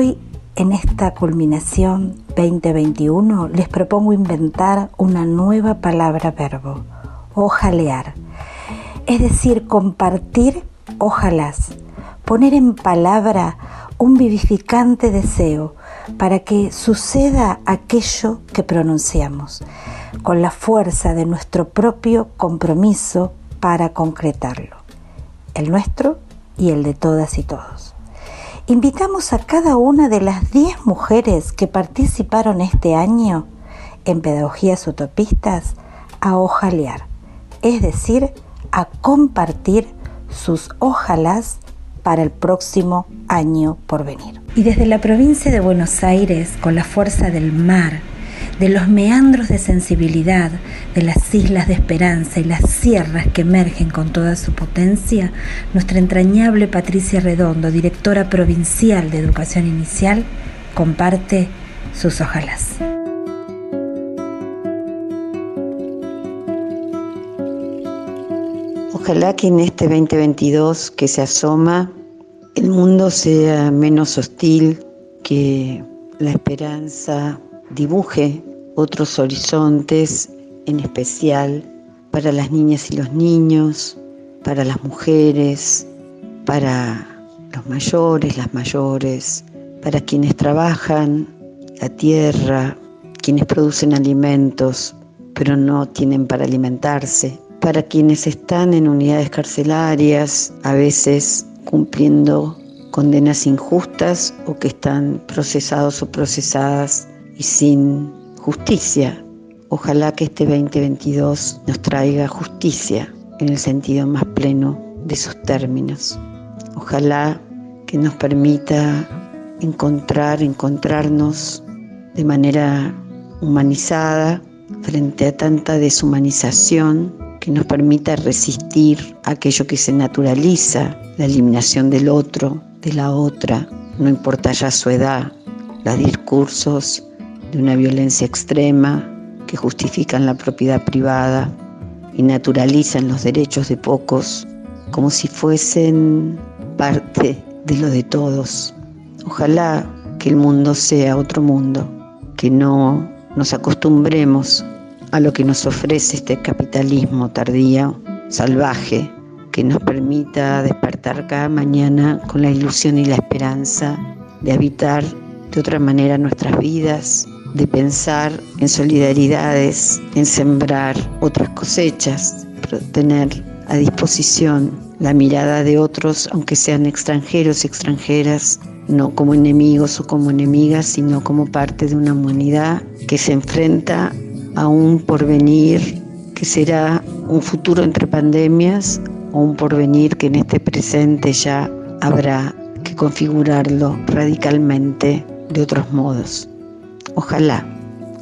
Hoy, en esta culminación 2021, les propongo inventar una nueva palabra verbo, ojalear. Es decir, compartir ojalás, poner en palabra un vivificante deseo para que suceda aquello que pronunciamos, con la fuerza de nuestro propio compromiso para concretarlo, el nuestro y el de todas y todos. Invitamos a cada una de las 10 mujeres que participaron este año en Pedagogías Utopistas a ojalear, es decir, a compartir sus ojalás para el próximo año por venir. Y desde la provincia de Buenos Aires, con la fuerza del mar, de los meandros de sensibilidad, de las islas de esperanza y las sierras que emergen con toda su potencia, nuestra entrañable Patricia Redondo, directora provincial de Educación Inicial, comparte sus ojalás. Ojalá que en este 2022 que se asoma el mundo sea menos hostil, que la esperanza dibuje otros horizontes, en especial para las niñas y los niños, para las mujeres, para los mayores, las mayores, para quienes trabajan la tierra, quienes producen alimentos, pero no tienen para alimentarse, para quienes están en unidades carcelarias, a veces cumpliendo condenas injustas o que están procesados o procesadas y sin justicia. Ojalá que este 2022 nos traiga justicia en el sentido más pleno de sus términos. Ojalá que nos permita encontrar, encontrarnos de manera humanizada frente a tanta deshumanización que nos permita resistir aquello que se naturaliza, la eliminación del otro, de la otra, no importa ya su edad, los discursos de una violencia extrema que justifican la propiedad privada y naturalizan los derechos de pocos como si fuesen parte de lo de todos. Ojalá que el mundo sea otro mundo, que no nos acostumbremos a lo que nos ofrece este capitalismo tardío, salvaje, que nos permita despertar cada mañana con la ilusión y la esperanza de habitar de otra manera nuestras vidas, de pensar en solidaridades, en sembrar otras cosechas, tener a disposición la mirada de otros, aunque sean extranjeros y extranjeras, no como enemigos o como enemigas, sino como parte de una humanidad que se enfrenta a un porvenir que será un futuro entre pandemias o un porvenir que en este presente ya habrá que configurarlo radicalmente de otros modos. Ojalá,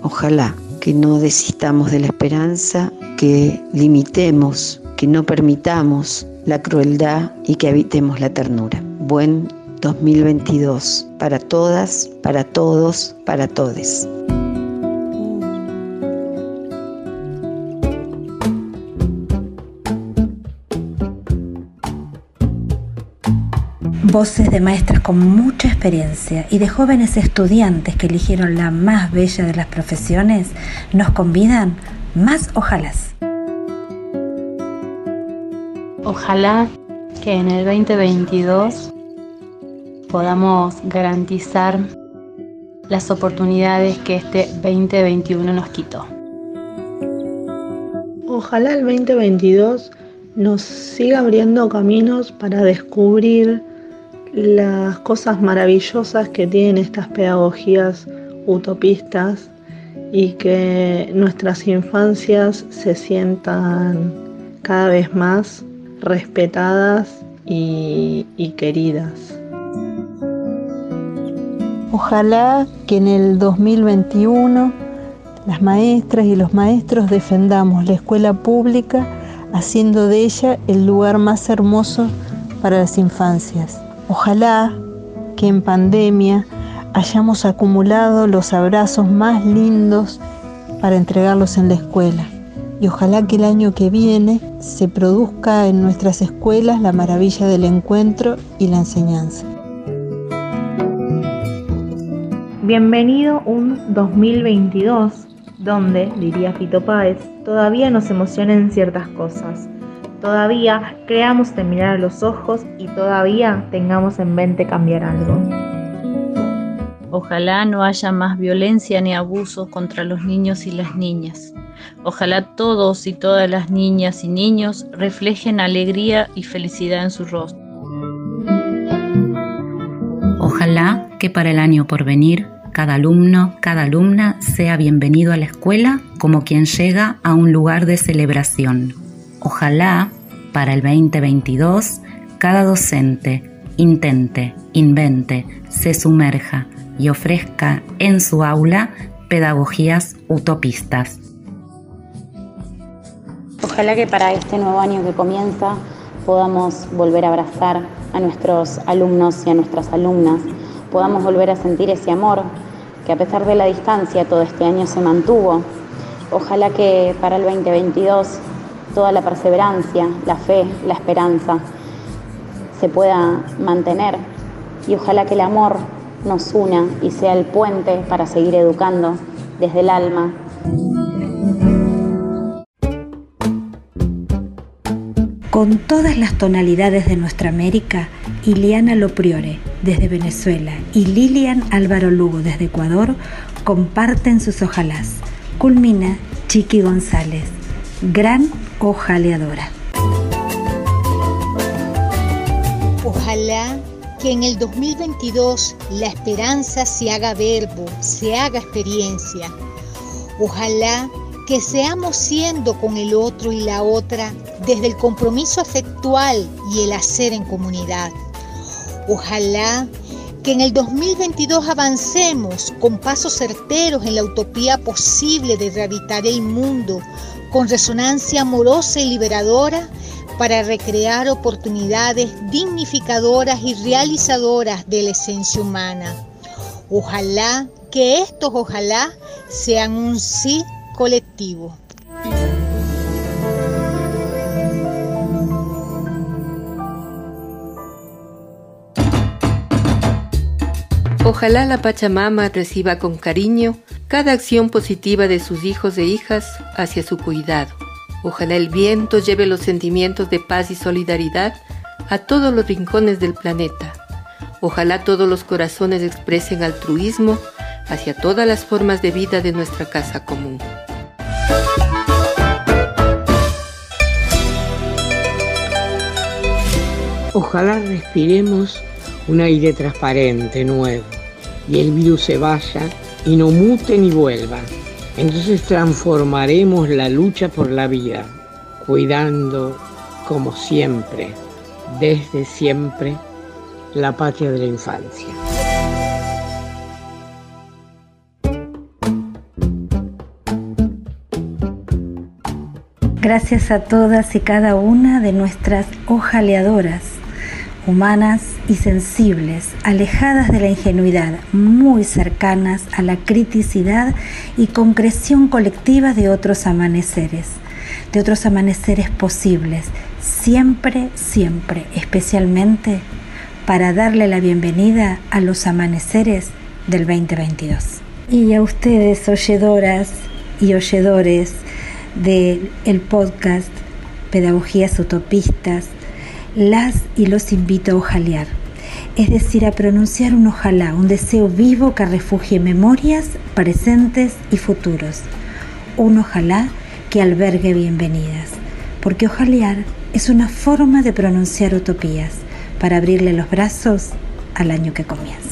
ojalá que no desistamos de la esperanza, que limitemos, que no permitamos la crueldad y que habitemos la ternura. Buen 2022 para todas, para todos, para todes. Voces de maestras con mucha experiencia y de jóvenes estudiantes que eligieron la más bella de las profesiones nos convidan más ojalás. Ojalá que en el 2022 podamos garantizar las oportunidades que este 2021 nos quitó. Ojalá el 2022 nos siga abriendo caminos para descubrir las cosas maravillosas que tienen estas pedagogías utopistas y que nuestras infancias se sientan cada vez más respetadas y, queridas. Ojalá que en el 2021 las maestras y los maestros defendamos la escuela pública haciendo de ella el lugar más hermoso para las infancias. Ojalá que en pandemia hayamos acumulado los abrazos más lindos para entregarlos en la escuela. Y ojalá que el año que viene se produzca en nuestras escuelas la maravilla del encuentro y la enseñanza. Bienvenido un 2022 donde, diría Fito Páez, todavía nos emocionen ciertas cosas. Todavía creamos de mirar a los ojos y todavía tengamos en mente cambiar algo. Ojalá no haya más violencia ni abusos contra los niños y las niñas. Ojalá todos y todas las niñas y niños reflejen alegría y felicidad en su rostro. Ojalá que para el año por venir cada alumno, cada alumna sea bienvenido a la escuela como quien llega a un lugar de celebración. Ojalá para el 2022 cada docente intente, invente, se sumerja y ofrezca en su aula pedagogías utopistas. Ojalá que para este nuevo año que comienza podamos volver a abrazar a nuestros alumnos y a nuestras alumnas, podamos volver a sentir ese amor que a pesar de la distancia todo este año se mantuvo. Ojalá que para el 2022 toda la perseverancia, la fe, la esperanza se pueda mantener y ojalá que el amor nos una y sea el puente para seguir educando desde el alma. Con todas las tonalidades de nuestra América, Iliana Lopriore desde Venezuela y Lilian Álvaro Lugo desde Ecuador comparten sus ojalás. Culmina Chiqui González, gran ojaleadora. Ojalá que en el 2022 la esperanza se haga verbo, se haga experiencia. Ojalá que seamos siendo con el otro y la otra desde el compromiso afectual y el hacer en comunidad. Ojalá que en el 2022 avancemos con pasos certeros en la utopía posible de rehabilitar el mundo con resonancia amorosa y liberadora para recrear oportunidades dignificadoras y realizadoras de la esencia humana. Ojalá que estos ojalá sean un sí colectivo. Ojalá la Pachamama reciba con cariño cada acción positiva de sus hijos e hijas hacia su cuidado Ojalá el viento lleve los sentimientos de paz y solidaridad a todos los rincones del planeta. Ojalá todos los corazones expresen altruismo hacia todas las formas de vida de nuestra casa común. Ojalá respiremos un aire transparente, nuevo, y el virus se vaya y no mute ni vuelva. Entonces transformaremos la lucha por la vida, cuidando, como siempre, desde siempre, la patria de la infancia. Gracias a todas y cada una de nuestras ojaleadoras humanas y sensibles, alejadas de la ingenuidad, muy cercanas a la criticidad y concreción colectiva de otros amaneceres, de otros amaneceres posibles, siempre, siempre, especialmente para darle la bienvenida a los amaneceres del 2022. Y a ustedes, oyedoras y oyedores del el podcast Pedagogías Utopistas, las y los invito a ojalear, es decir, a pronunciar un ojalá, un deseo vivo que refugie memorias, presentes y futuros. Un ojalá que albergue bienvenidas, porque ojalear es una forma de pronunciar utopías para abrirle los brazos al año que comienza.